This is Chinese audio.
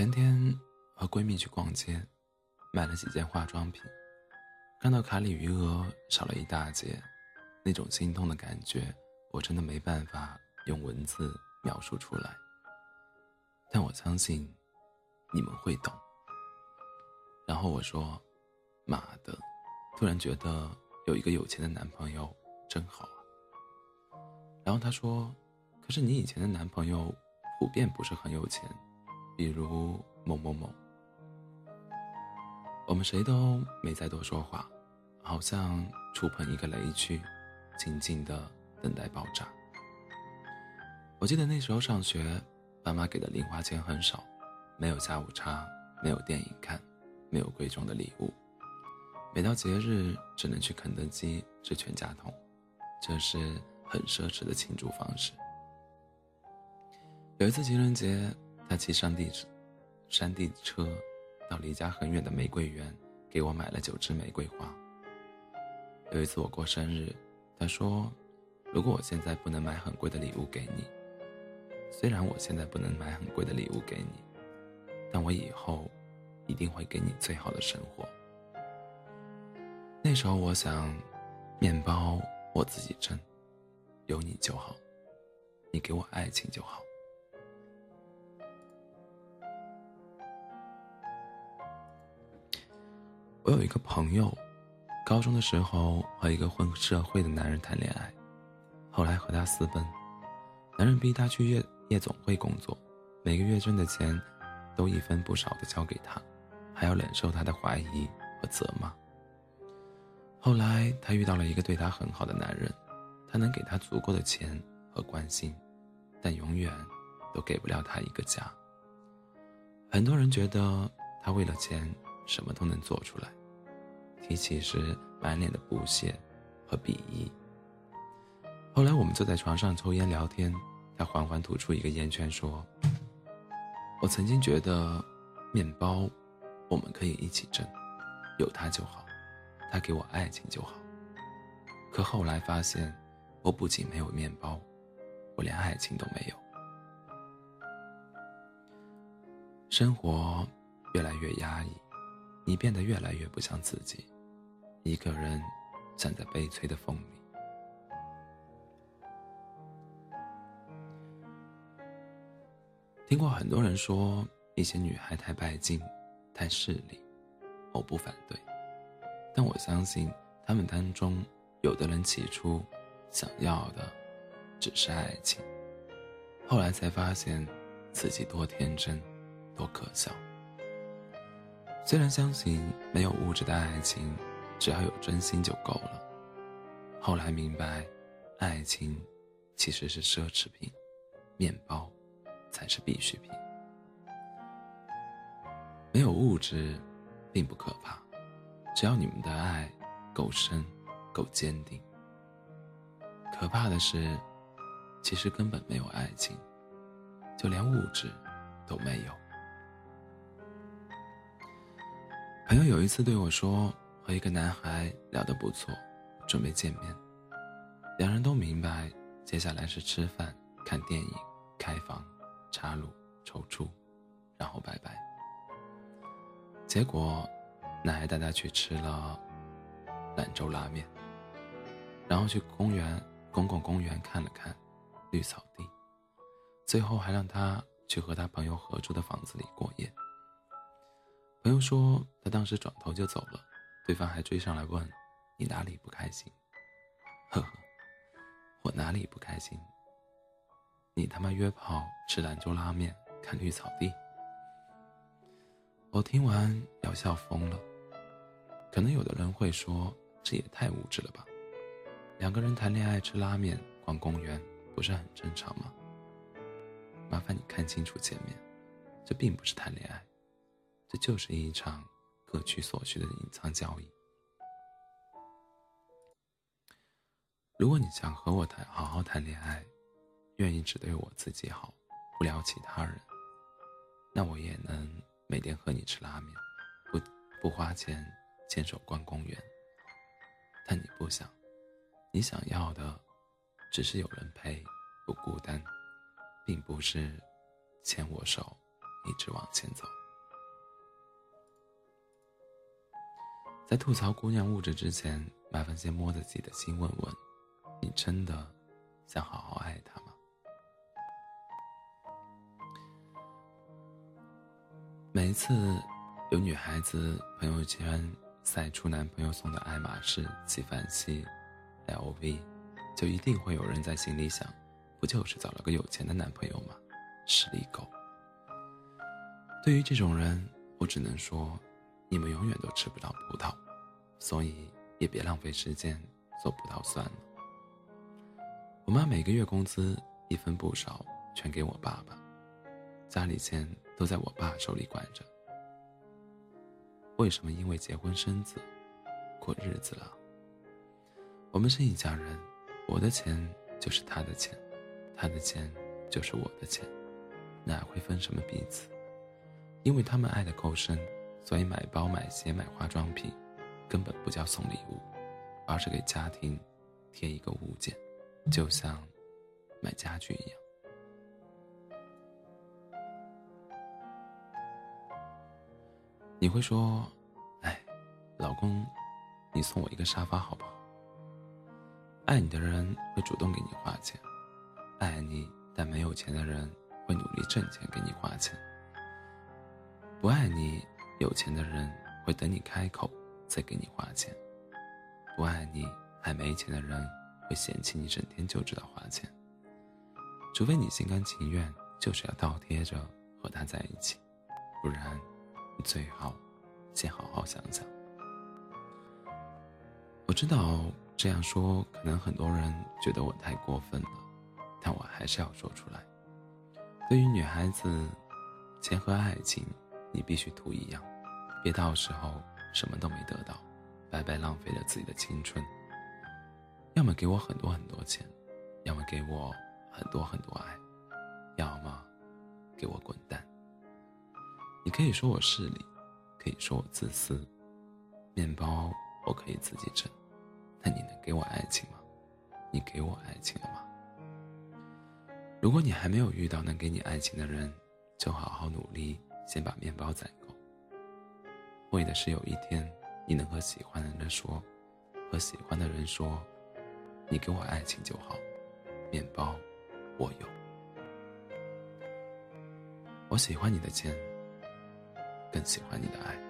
前天和闺蜜去逛街，买了几件化妆品，看到卡里余额少了一大截，那种心痛的感觉，我真的没办法用文字描述出来。但我相信，你们会懂。然后我说：“妈的，突然觉得有一个有钱的男朋友真好啊。”然后他说：“可是你以前的男朋友普遍不是很有钱。”比如某某某，我们谁都没再多说话，好像触碰一个雷区，静静的等待爆炸。我记得那时候上学，爸妈给的零花钱很少，没有下午茶，没有电影看，没有贵重的礼物，每到节日只能去肯德基吃全家桶，这是很奢侈的庆祝方式。有一次情人节。他骑山地，山地车到离家很远的玫瑰园，给我买了九支玫瑰花。有一次我过生日，他说：“如果我现在不能买很贵的礼物给你，虽然我现在不能买很贵的礼物给你，但我以后一定会给你最好的生活。”那时候我想，面包我自己挣，有你就好，你给我爱情就好。我有一个朋友，高中的时候和一个混社会的男人谈恋爱，后来和他私奔，男人逼他去夜夜总会工作，每个月挣的钱都一分不少的交给他，还要忍受他的怀疑和责骂。后来他遇到了一个对他很好的男人，他能给他足够的钱和关心，但永远都给不了他一个家。很多人觉得他为了钱什么都能做出来。提起时，满脸的不屑和鄙夷。后来我们坐在床上抽烟聊天，他缓缓吐出一个烟圈，说：“我曾经觉得，面包，我们可以一起挣，有他就好，他给我爱情就好。可后来发现，我不仅没有面包，我连爱情都没有。生活越来越压抑，你变得越来越不像自己。”一个人站在悲催的风里，听过很多人说一些女孩太拜金、太势利，我不反对，但我相信他们当中有的人起初想要的只是爱情，后来才发现自己多天真、多可笑。虽然相信没有物质的爱情。只要有真心就够了。后来明白，爱情其实是奢侈品，面包才是必需品。没有物质，并不可怕，只要你们的爱够深、够坚定。可怕的是，其实根本没有爱情，就连物质都没有。朋友有一次对我说。和一个男孩聊得不错，准备见面。两人都明白，接下来是吃饭、看电影、开房、插入、抽出，然后拜拜。结果，男孩带他去吃了兰州拉面，然后去公园公共公园看了看绿草地，最后还让他去和他朋友合租的房子里过夜。朋友说，他当时转头就走了。对方还追上来问：“你哪里不开心？”呵呵，我哪里不开心？你他妈约炮吃兰州拉面看绿草地？我听完要笑疯了。可能有的人会说，这也太物质了吧？两个人谈恋爱吃拉面逛公园，不是很正常吗？麻烦你看清楚前面，这并不是谈恋爱，这就是一场。各取所需的隐藏交易。如果你想和我谈好好谈恋爱，愿意只对我自己好，不聊其他人，那我也能每天和你吃拉面，不不花钱牵手逛公园。但你不想，你想要的只是有人陪，不孤单，并不是牵我手一直往前走。在吐槽姑娘物质之前，麻烦先摸着自己的心问问：你真的想好好爱她吗？每一次有女孩子朋友圈晒出男朋友送的爱马仕、纪梵希、LV，就一定会有人在心里想：不就是找了个有钱的男朋友吗？实力狗。对于这种人，我只能说，你们永远都吃不到葡萄，所以也别浪费时间做葡萄算了。我妈每个月工资一分不少，全给我爸爸，家里钱。都在我爸手里管着。为什么因为结婚生子，过日子了？我们是一家人，我的钱就是他的钱，他的钱就是我的钱，哪会分什么彼此？因为他们爱的够深，所以买包、买鞋、买化妆品，根本不叫送礼物，而是给家庭添一个物件，就像买家具一样。你会说：“哎，老公，你送我一个沙发好不好？”爱你的人会主动给你花钱，爱你但没有钱的人会努力挣钱给你花钱。不爱你有钱的人会等你开口再给你花钱，不爱你还没钱的人会嫌弃你整天就知道花钱。除非你心甘情愿，就是要倒贴着和他在一起，不然。你最好，先好好想想。我知道这样说可能很多人觉得我太过分了，但我还是要说出来。对于女孩子，钱和爱情，你必须图一样，别到时候什么都没得到，白白浪费了自己的青春。要么给我很多很多钱，要么给我很多很多爱，要么给我滚蛋。你可以说我势利，可以说我自私。面包我可以自己挣，但你能给我爱情吗？你给我爱情了吗？如果你还没有遇到能给你爱情的人，就好好努力，先把面包攒。为的是有一天你能和喜欢的人说，和喜欢的人说，你给我爱情就好，面包我有。我喜欢你的钱。更喜欢你的爱。